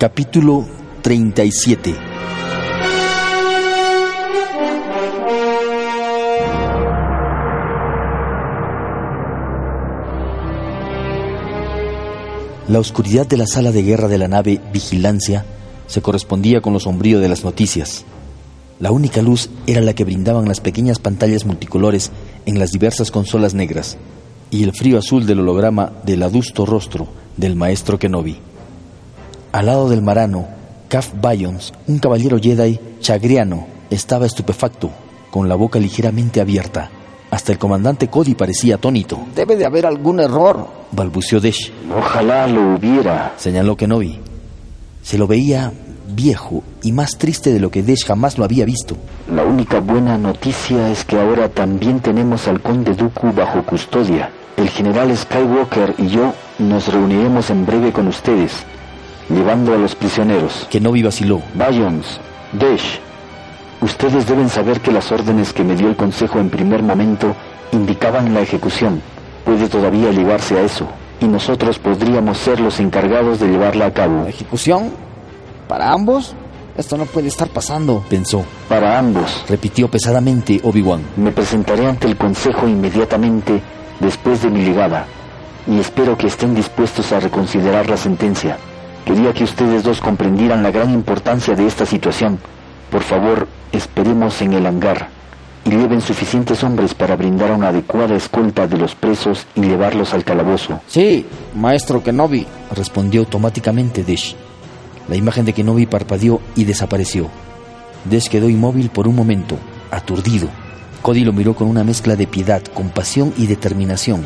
Capítulo 37 La oscuridad de la sala de guerra de la nave Vigilancia se correspondía con lo sombrío de las noticias. La única luz era la que brindaban las pequeñas pantallas multicolores en las diversas consolas negras y el frío azul del holograma del adusto rostro del maestro Kenobi. Al lado del marano, Kaf Bayons, un caballero Jedi chagriano, estaba estupefacto, con la boca ligeramente abierta. Hasta el comandante Cody parecía atónito. Debe de haber algún error, balbuceó Desh. Ojalá lo hubiera, señaló Kenobi. Se lo veía viejo y más triste de lo que Desh jamás lo había visto. La única buena noticia es que ahora también tenemos al conde Dooku bajo custodia. El general Skywalker y yo nos reuniremos en breve con ustedes llevando a los prisioneros. Kenobi vaciló. Bayons, Desh, ustedes deben saber que las órdenes que me dio el Consejo en primer momento indicaban la ejecución. Puede todavía llevarse a eso, y nosotros podríamos ser los encargados de llevarla a cabo. ¿Ejecución? ¿Para ambos? Esto no puede estar pasando, pensó. Para ambos, repitió pesadamente Obi-Wan. Me presentaré ante el Consejo inmediatamente después de mi llegada, y espero que estén dispuestos a reconsiderar la sentencia. Quería que ustedes dos comprendieran la gran importancia de esta situación. Por favor, esperemos en el hangar y lleven suficientes hombres para brindar una adecuada escolta de los presos y llevarlos al calabozo. Sí, maestro Kenobi, respondió automáticamente Desh. La imagen de Kenobi parpadeó y desapareció. Desh quedó inmóvil por un momento, aturdido. Cody lo miró con una mezcla de piedad, compasión y determinación.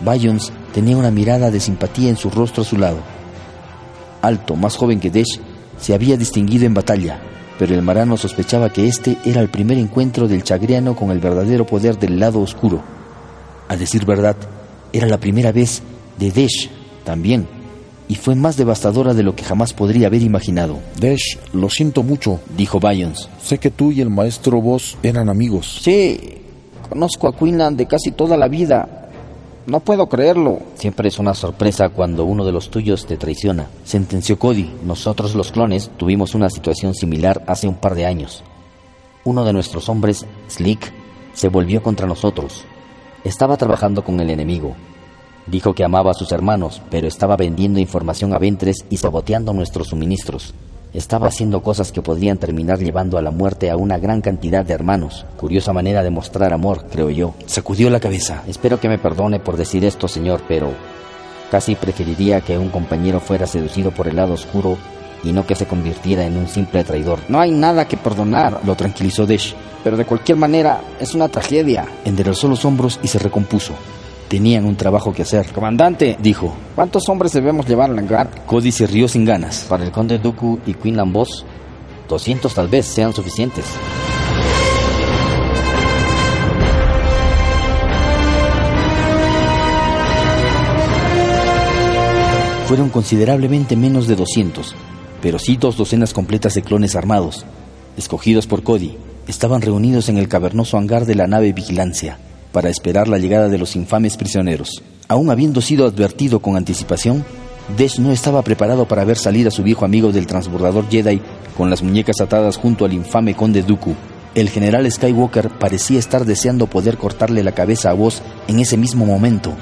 Bayons tenía una mirada de simpatía en su rostro a su lado alto, más joven que Desh, se había distinguido en batalla, pero el marano sospechaba que este era el primer encuentro del chagriano con el verdadero poder del lado oscuro. A decir verdad, era la primera vez de Desh también, y fue más devastadora de lo que jamás podría haber imaginado. Desh, lo siento mucho, dijo Bayons. Sé que tú y el maestro Voss eran amigos. Sí, conozco a Quinlan de casi toda la vida, no puedo creerlo. Siempre es una sorpresa cuando uno de los tuyos te traiciona. Sentenció Cody. Nosotros los clones tuvimos una situación similar hace un par de años. Uno de nuestros hombres, Slick, se volvió contra nosotros. Estaba trabajando con el enemigo. Dijo que amaba a sus hermanos, pero estaba vendiendo información a Ventres y saboteando nuestros suministros. Estaba haciendo cosas que podrían terminar llevando a la muerte a una gran cantidad de hermanos. Curiosa manera de mostrar amor, creo yo. Sacudió la cabeza. Espero que me perdone por decir esto, señor, pero casi preferiría que un compañero fuera seducido por el lado oscuro y no que se convirtiera en un simple traidor. No hay nada que perdonar, lo tranquilizó Desh. Pero de cualquier manera, es una tragedia. Enderezó los hombros y se recompuso. Tenían un trabajo que hacer. Comandante, dijo. ¿Cuántos hombres debemos llevar al hangar? Cody se rió sin ganas. Para el conde Dooku y Quinlan Boss, 200 tal vez sean suficientes. Fueron considerablemente menos de 200, pero sí dos docenas completas de clones armados, escogidos por Cody, estaban reunidos en el cavernoso hangar de la nave Vigilancia para esperar la llegada de los infames prisioneros. Aún habiendo sido advertido con anticipación, Desh no estaba preparado para ver salir a su viejo amigo del transbordador Jedi con las muñecas atadas junto al infame conde Dooku. El general Skywalker parecía estar deseando poder cortarle la cabeza a vos en ese mismo momento.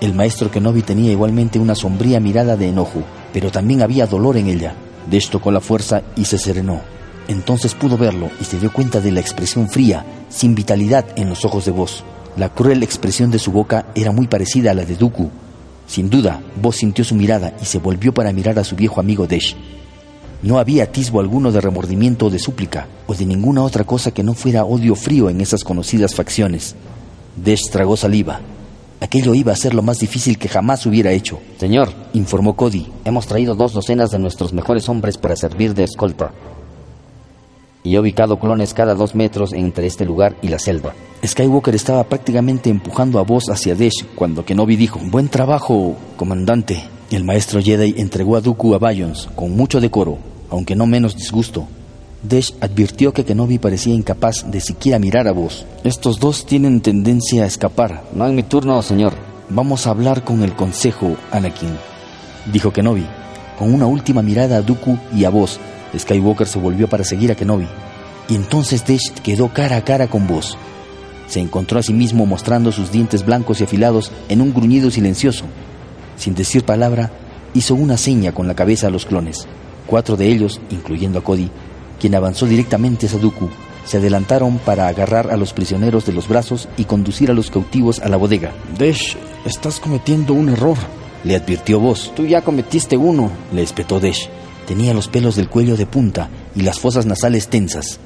El maestro Kenobi tenía igualmente una sombría mirada de enojo, pero también había dolor en ella. Desh tocó la fuerza y se serenó. Entonces pudo verlo y se dio cuenta de la expresión fría, sin vitalidad en los ojos de vos. La cruel expresión de su boca era muy parecida a la de Dooku. Sin duda, Vos sintió su mirada y se volvió para mirar a su viejo amigo Desh. No había atisbo alguno de remordimiento o de súplica, o de ninguna otra cosa que no fuera odio frío en esas conocidas facciones. Desh tragó saliva. Aquello iba a ser lo más difícil que jamás hubiera hecho. Señor, Informó Cody. hemos traído dos docenas de nuestros mejores hombres para servir de escolta. Y he ubicado clones cada dos metros entre este lugar y la selva. Skywalker estaba prácticamente empujando a Vos hacia Desh cuando Kenobi dijo, Buen trabajo, comandante. El maestro Jedi entregó a Dooku a Bayons con mucho decoro, aunque no menos disgusto. Desh advirtió que Kenobi parecía incapaz de siquiera mirar a Vos. Estos dos tienen tendencia a escapar. No en mi turno, señor. Vamos a hablar con el consejo, Anakin, dijo Kenobi. Con una última mirada a Dooku y a Vos, Skywalker se volvió para seguir a Kenobi. Y entonces Desh quedó cara a cara con Vos. Se encontró a sí mismo mostrando sus dientes blancos y afilados en un gruñido silencioso. Sin decir palabra, hizo una seña con la cabeza a los clones. Cuatro de ellos, incluyendo a Cody, quien avanzó directamente hacia Dooku, se adelantaron para agarrar a los prisioneros de los brazos y conducir a los cautivos a la bodega. Desh, estás cometiendo un error. Le advirtió Vos. Tú ya cometiste uno. Le espetó Desh. Tenía los pelos del cuello de punta y las fosas nasales tensas.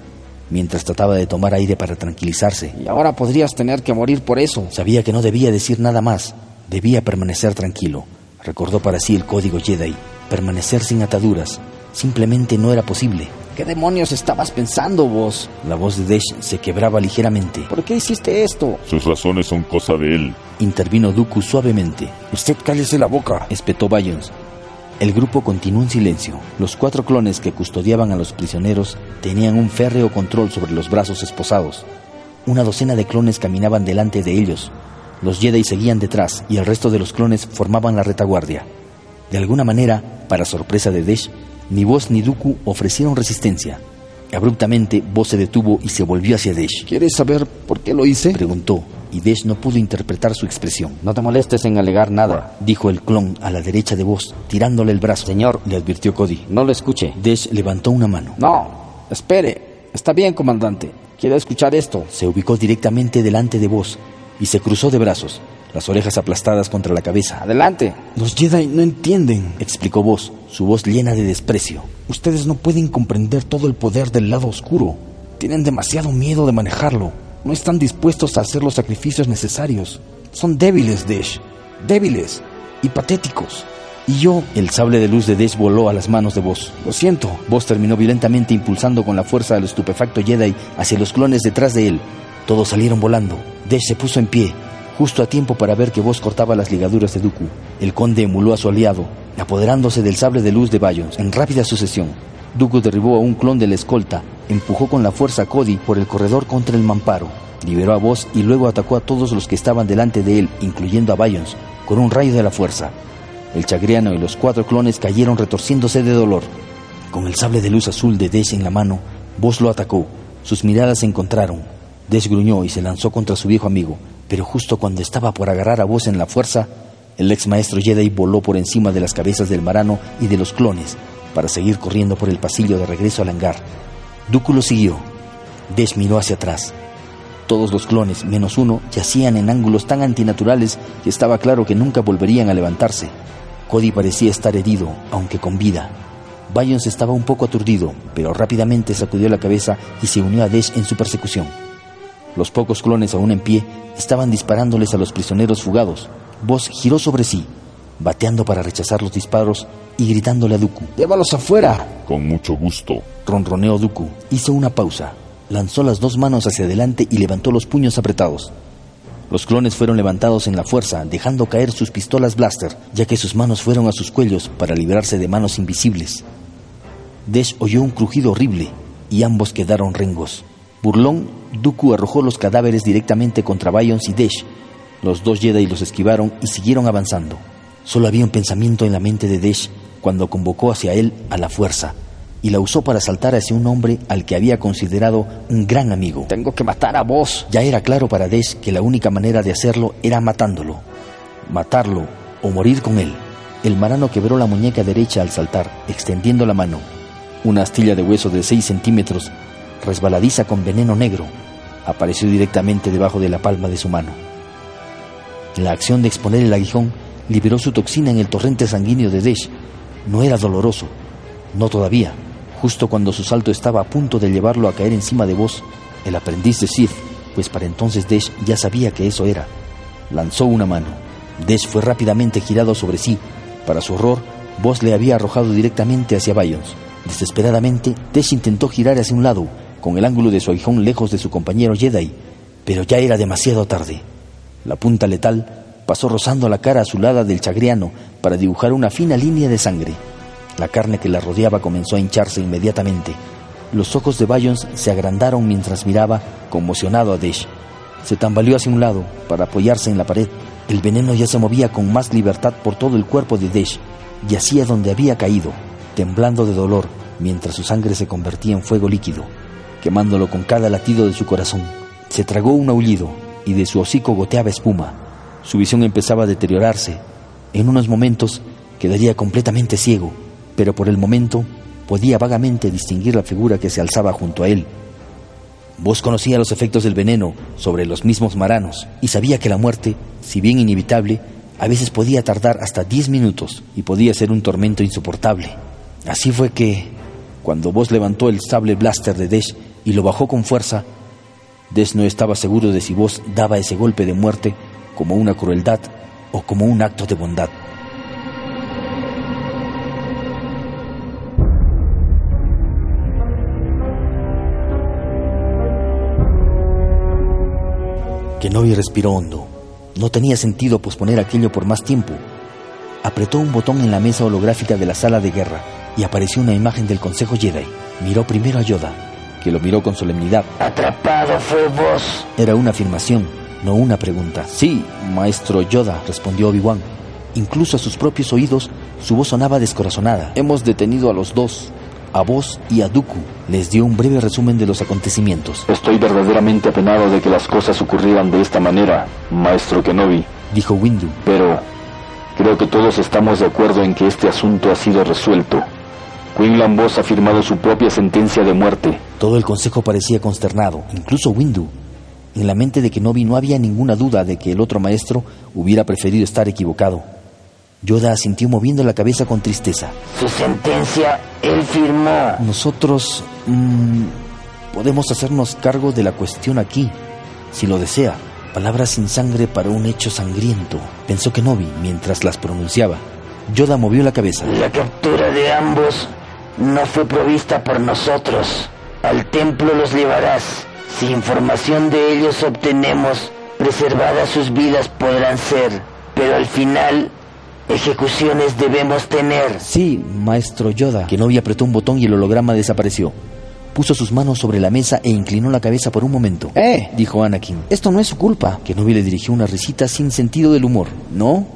Mientras trataba de tomar aire para tranquilizarse, Y ahora podrías tener que morir por eso. sabía que no debía decir nada más. Debía permanecer tranquilo. Recordó para sí el código Jedi. Permanecer sin ataduras. Simplemente no era posible. ¿Qué demonios estabas pensando vos? La voz de Desh se quebraba ligeramente. ¿Por qué hiciste esto? Sus razones son cosa de él. Intervino Dooku suavemente. Usted cállese la boca. espetó Bayons. El grupo continuó en silencio. Los cuatro clones que custodiaban a los prisioneros tenían un férreo control sobre los brazos esposados. Una docena de clones caminaban delante de ellos. Los Jedi seguían detrás y el resto de los clones formaban la retaguardia. De alguna manera, para sorpresa de Desh, ni Vos ni Dooku ofrecieron resistencia. Abruptamente, Vos se detuvo y se volvió hacia Desh. ¿Quieres saber por qué lo hice? Preguntó, y Desh no pudo interpretar su expresión. No te molestes en alegar nada. Dijo el clon a la derecha de Vos, tirándole el brazo. Señor, le advirtió Cody. no lo escuche. Desh levantó una mano. No, espere. Está bien, comandante. Quiero escuchar esto. Se ubicó directamente delante de Vos y se cruzó de brazos, las orejas aplastadas contra la cabeza. Adelante. Los Jedi no entienden. Explicó Vos, su voz llena de desprecio. Ustedes no pueden comprender todo el poder del lado oscuro. Tienen demasiado miedo de manejarlo. No están dispuestos a hacer los sacrificios necesarios. Son débiles, Desh. Débiles y patéticos. Y yo, El sable de luz de Desh voló a las manos de Vos. lo siento. Vos terminó violentamente impulsando con la fuerza al estupefacto Jedi hacia los clones detrás de él. Todos salieron volando. Desh se puso en pie, justo a tiempo para ver que Vos cortaba las ligaduras de Dooku. El conde emuló a su aliado, apoderándose del sable de luz de Bayons en rápida sucesión. Dooku derribó a un clon de la escolta, empujó con la fuerza a Cody por el corredor contra el mamparo, liberó a Vos y luego atacó a todos los que estaban delante de él, incluyendo a Bayons, con un rayo de la fuerza. El chagriano y los cuatro clones cayeron retorciéndose de dolor. Con el sable de luz azul de Desh en la mano, Vos lo atacó. Sus miradas se encontraron. Desh gruñó y se lanzó contra su viejo amigo, pero justo cuando estaba por agarrar a Vos en la fuerza, el ex maestro Jedi voló por encima de las cabezas del marano y de los clones para seguir corriendo por el pasillo de regreso al hangar. Dooku lo siguió. Desh miró hacia atrás. Todos los clones, menos uno, yacían en ángulos tan antinaturales que estaba claro que nunca volverían a levantarse. Cody parecía estar herido, aunque con vida. Bayons estaba un poco aturdido, pero rápidamente sacudió la cabeza y se unió a Desh en su persecución. Los pocos clones aún en pie estaban disparándoles a los prisioneros fugados. Vos giró sobre sí, bateando para rechazar los disparos y gritándole a Dooku. Llévalos afuera. Con mucho gusto. Ronroneó Dooku. Hizo una pausa. Lanzó las dos manos hacia adelante y levantó los puños apretados. Los clones fueron levantados en la fuerza, dejando caer sus pistolas blaster, ya que sus manos fueron a sus cuellos para librarse de manos invisibles. Desh oyó un crujido horrible y ambos quedaron rengos. Burlón, Dooku arrojó los cadáveres directamente contra Bayons y Desh. Los dos Jedi los esquivaron y siguieron avanzando. Solo había un pensamiento en la mente de Desh cuando convocó hacia él a la fuerza y la usó para saltar hacia un hombre al que había considerado un gran amigo. Tengo que matar a vos. Ya era claro para Desh que la única manera de hacerlo era matándolo. Matarlo o morir con él. El marano quebró la muñeca derecha al saltar, extendiendo la mano. Una astilla de hueso de 6 centímetros, resbaladiza con veneno negro, apareció directamente debajo de la palma de su mano. La acción de exponer el aguijón, liberó su toxina en el torrente sanguíneo de Desh. No era doloroso, no todavía. Justo cuando su salto estaba a punto de llevarlo a caer encima de vos, el aprendiz de Sith, pues para entonces Desh ya sabía que eso era, lanzó una mano. Desh fue rápidamente girado sobre sí. Para su horror, Vos le había arrojado directamente hacia Bayons. Desesperadamente, Desh intentó girar hacia un lado, con el ángulo de su aguijón lejos de su compañero Jedi, pero ya era demasiado tarde. La punta letal pasó rozando la cara azulada del chagriano para dibujar una fina línea de sangre. La carne que la rodeaba comenzó a hincharse inmediatamente. Los ojos de Bayons se agrandaron mientras miraba, conmocionado a Desh. Se tambaleó hacia un lado para apoyarse en la pared. El veneno ya se movía con más libertad por todo el cuerpo de Desh. Yacía donde había caído, temblando de dolor, mientras su sangre se convertía en fuego líquido, quemándolo con cada latido de su corazón. Se tragó un aullido y de su hocico goteaba espuma. Su visión empezaba a deteriorarse. En unos momentos quedaría completamente ciego, pero por el momento podía vagamente distinguir la figura que se alzaba junto a él. Vos conocía los efectos del veneno sobre los mismos maranos y sabía que la muerte, si bien inevitable, a veces podía tardar hasta diez minutos y podía ser un tormento insoportable. Así fue que, cuando Vos levantó el sable blaster de Desh y lo bajó con fuerza, Desh no estaba seguro de si Vos daba ese golpe de muerte como una crueldad o como un acto de bondad. Kenobi respiró hondo. No tenía sentido posponer aquello por más tiempo. Apretó un botón en la mesa holográfica de la sala de guerra y apareció una imagen del Consejo Jedi. Miró primero a Yoda, que lo miró con solemnidad. Atrapado fue vos. Era una afirmación, no una pregunta. Sí, maestro Yoda, respondió Obi-Wan. Incluso a sus propios oídos, su voz sonaba descorazonada. Hemos detenido a los dos, a vos y a Dooku. Les dio un breve resumen de los acontecimientos. Estoy verdaderamente apenado de que las cosas ocurrieran de esta manera, maestro Kenobi. Dijo Windu. Pero creo que todos estamos de acuerdo en que este asunto ha sido resuelto. Quinlan Voss ha firmado su propia sentencia de muerte. Todo el consejo parecía consternado, incluso Windu. En la mente de Kenobi no había ninguna duda de que el otro maestro hubiera preferido estar equivocado. Yoda asintió moviendo la cabeza con tristeza. Su sentencia, él firmó. Nosotros mm, podemos hacernos cargo de la cuestión aquí, si lo desea. Palabras sin sangre para un hecho sangriento, pensó Kenobi mientras las pronunciaba. Yoda movió la cabeza. La captura de ambos no fue provista por nosotros. Al templo los llevarás. Si información de ellos obtenemos, preservadas sus vidas podrán ser. Pero al final Ejecuciones debemos tener. Sí, maestro Yoda. Kenobi apretó un botón y el holograma desapareció. Puso sus manos sobre la mesa e inclinó la cabeza por un momento. ¡Eh! Dijo Anakin. Esto no es su culpa. Kenobi le dirigió una risita sin sentido del humor. ¿No?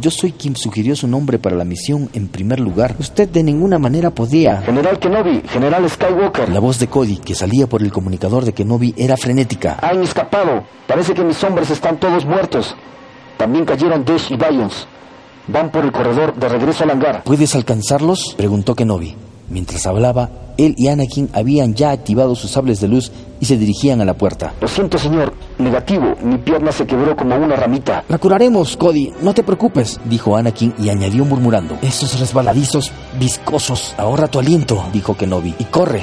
Yo soy quien sugirió su nombre para la misión en primer lugar. Usted de ninguna manera podía. General Kenobi, General Skywalker. La voz de Cody, que salía por el comunicador de Kenobi, era frenética. Han escapado. Parece que mis hombres están todos muertos. También cayeron Desh y Bayons. Van por el corredor de regreso al hangar. ¿Puedes alcanzarlos? preguntó Kenobi. Mientras hablaba, él y Anakin habían ya activado sus sables de luz y se dirigían a la puerta. Lo siento, señor. Negativo. Mi pierna se quebró como una ramita. La curaremos, Cody. No te preocupes. Dijo Anakin y añadió murmurando. Esos resbaladizos viscosos. Ahorra tu aliento, dijo Kenobi. Y corre.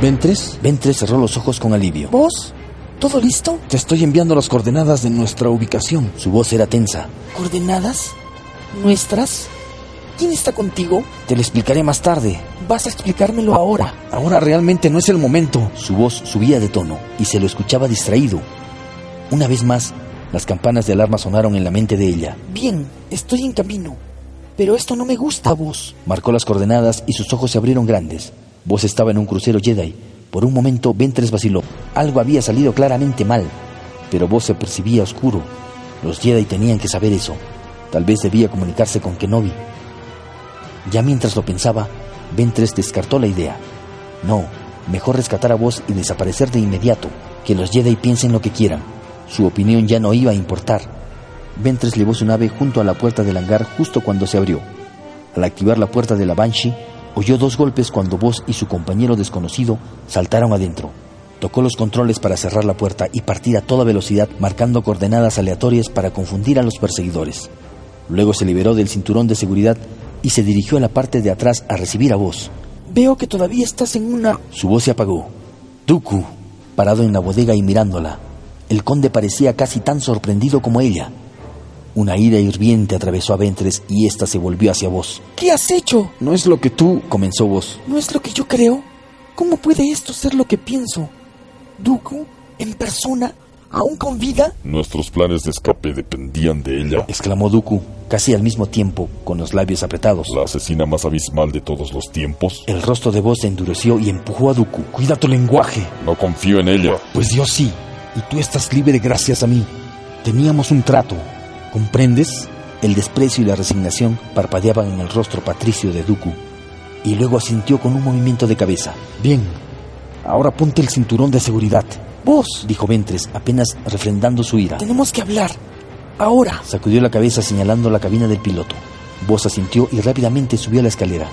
¿Ventres? Ventres cerró los ojos con alivio. ¿Vos? ¿Todo listo? Te estoy enviando las coordenadas de nuestra ubicación. Su voz era tensa. ¿Coordenadas? ¿Nuestras? ¿Quién está contigo? Te lo explicaré más tarde. Vas a explicármelo ahora. Ahora realmente no es el momento. Su voz subía de tono y se lo escuchaba distraído. Una vez más, las campanas de alarma sonaron en la mente de ella. Bien, estoy en camino. Pero esto no me gusta, vos. Marcó las coordenadas y sus ojos se abrieron grandes. Vos estaba en un crucero Jedi. Por un momento Ventres vaciló. Algo había salido claramente mal, pero vos se percibía oscuro. Los Jedi tenían que saber eso. Tal vez debía comunicarse con Kenobi. Ya mientras lo pensaba, Ventres descartó la idea. No, mejor rescatar a vos y desaparecer de inmediato. Que los Jedi piensen lo que quieran. Su opinión ya no iba a importar. Ventres llevó su nave junto a la puerta del hangar justo cuando se abrió. Al activar la puerta de la Banshee, Oyó dos golpes cuando vos y su compañero desconocido saltaron adentro. Tocó los controles para cerrar la puerta y partir a toda velocidad marcando coordenadas aleatorias para confundir a los perseguidores. Luego se liberó del cinturón de seguridad y se dirigió a la parte de atrás a recibir a vos. Veo que todavía estás en una... Su voz se apagó. Duku, parado en la bodega y mirándola. El conde parecía casi tan sorprendido como ella. Una ira hirviente atravesó a Ventres y ésta se volvió hacia vos. ¿Qué has hecho? No es lo que tú, comenzó vos. ¿No es lo que yo creo? ¿Cómo puede esto ser lo que pienso? ¿Duku? ¿En persona? ¿Aún con vida? Nuestros planes de escape dependían de ella. exclamó Duku, casi al mismo tiempo, con los labios apretados. La asesina más abismal de todos los tiempos. El rostro de vos se endureció y empujó a Duku. Cuida tu lenguaje. No confío en ella. Pues Dios sí, y tú estás libre gracias a mí. Teníamos un trato. ¿Comprendes? El desprecio y la resignación parpadeaban en el rostro patricio de Duku, y luego asintió con un movimiento de cabeza. Bien, ahora ponte el cinturón de seguridad. Vos, dijo Ventres, apenas refrendando su ira. Tenemos que hablar. Ahora. Sacudió la cabeza señalando la cabina del piloto. Vos asintió y rápidamente subió a la escalera.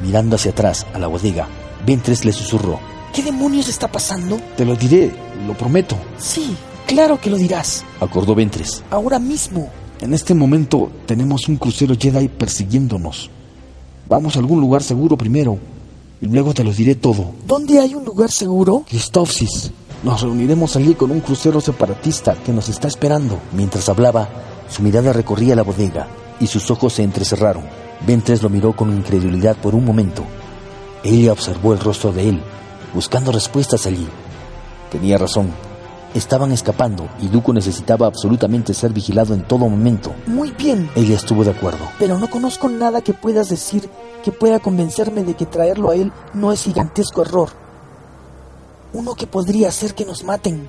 Mirando hacia atrás, a la bodega, Ventres le susurró. ¿Qué demonios está pasando? Te lo diré, lo prometo. Sí, claro que lo dirás. Acordó Ventres. Ahora mismo. En este momento tenemos un crucero Jedi persiguiéndonos. Vamos a algún lugar seguro primero y luego te lo diré todo. ¿Dónde hay un lugar seguro? Christophsis. Nos reuniremos allí con un crucero separatista que nos está esperando. Mientras hablaba, su mirada recorría la bodega y sus ojos se entrecerraron. Ventres lo miró con incredulidad por un momento. Ella observó el rostro de él, buscando respuestas allí. Tenía razón. Estaban escapando y Duco necesitaba absolutamente ser vigilado en todo momento. Muy bien. Ella estuvo de acuerdo. Pero no conozco nada que puedas decir que pueda convencerme de que traerlo a él no es gigantesco error. Uno que podría hacer que nos maten.